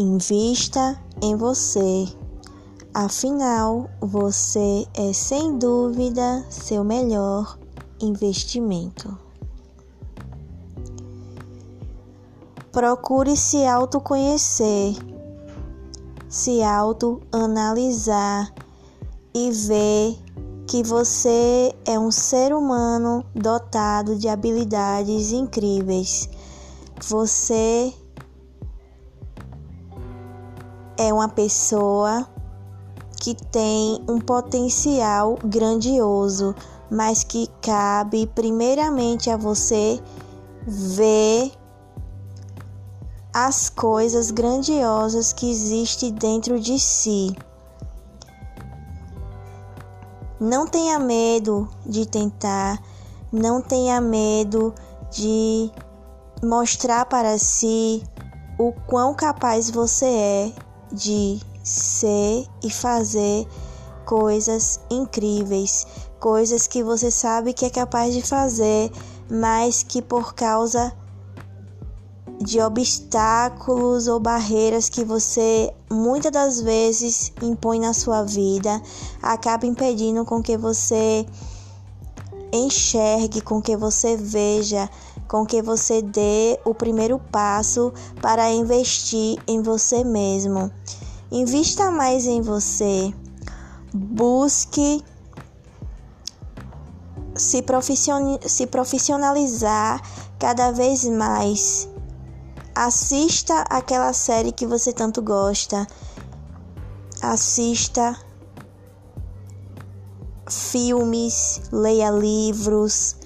Invista em você. Afinal, você é sem dúvida seu melhor investimento. Procure se autoconhecer, se autoanalisar e ver que você é um ser humano dotado de habilidades incríveis. Você é uma pessoa que tem um potencial grandioso, mas que cabe primeiramente a você ver as coisas grandiosas que existem dentro de si. Não tenha medo de tentar, não tenha medo de mostrar para si o quão capaz você é de ser e fazer coisas incríveis, coisas que você sabe que é capaz de fazer, mas que por causa de obstáculos ou barreiras que você muitas das vezes impõe na sua vida, acaba impedindo com que você enxergue, com que você veja, com que você dê o primeiro passo para investir em você mesmo. Invista mais em você. Busque se, profissionalizar cada vez mais Assista aquela série que você tanto gosta. Assista filmes, leia livros.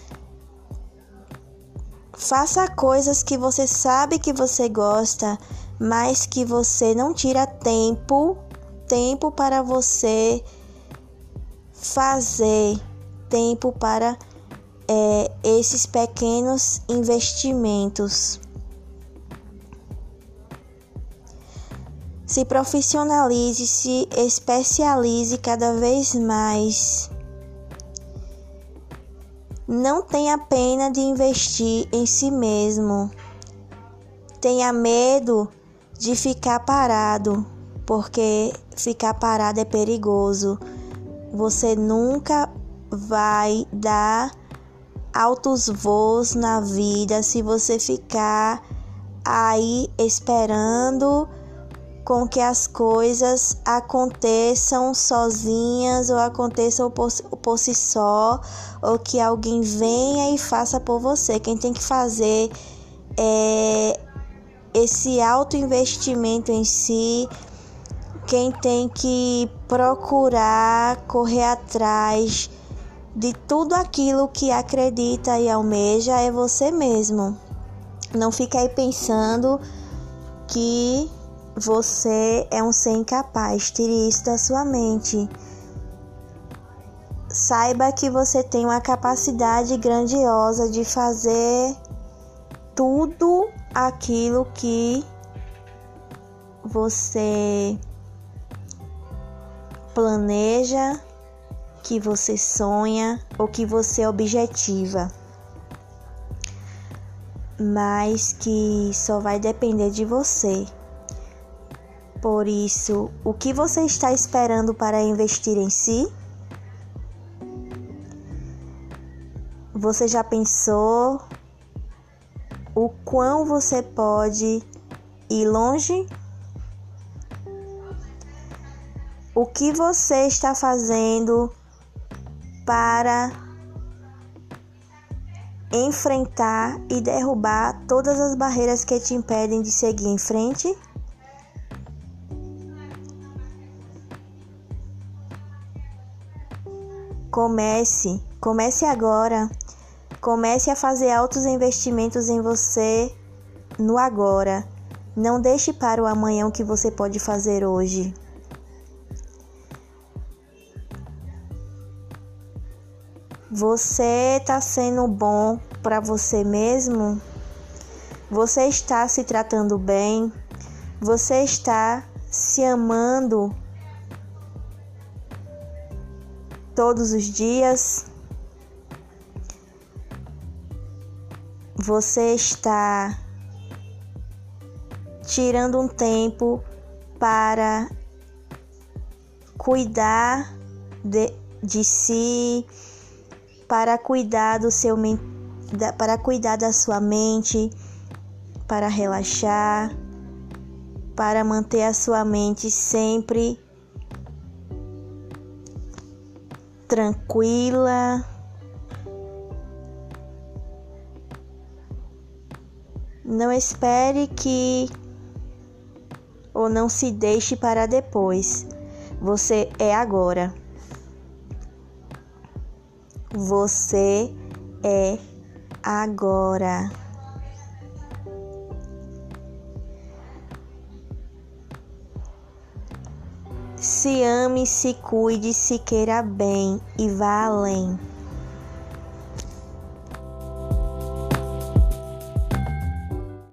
Faça coisas que você sabe que você gosta, mas que você não tira tempo, tempo para você fazer, tempo para é, esses pequenos investimentos. se profissionalize, se especialize cada vez mais. Não tenha pena de investir em si mesmo. Tenha medo de ficar parado, porque ficar parado é perigoso. Você nunca vai dar altos voos na vida se você ficar aí esperando com que as coisas aconteçam sozinhas ou aconteçam por, por si só, ou que alguém venha e faça por você. Quem tem que fazer é esse investimento em si, quem tem que procurar correr atrás de tudo aquilo que acredita e almeja é você mesmo. Não fique aí pensando que você é um ser incapaz, tire isso da sua mente. Saiba que você tem uma capacidade grandiosa de fazer tudo aquilo que você planeja, que você sonha ou que você objetiva. Mas que só vai depender de você. Por isso, o que você está esperando para investir em si? Você já pensou o quão você pode ir longe? O que você está fazendo para enfrentar e derrubar todas as barreiras que te impedem de seguir em frente? Comece, comece agora. Comece a fazer altos investimentos em você no agora. Não deixe para o amanhã o que você pode fazer hoje. Você está sendo bom para você mesmo? Você está se tratando bem? Você está se amando todos os dias. Você está tirando um tempo para cuidar de, de si, para cuidar do seu para cuidar da sua mente, para relaxar, para manter a sua mente sempre tranquila. Não espere que ou não se deixe para depois. Você é agora. Você é agora. Se ame, se cuide, se queira bem e vá além.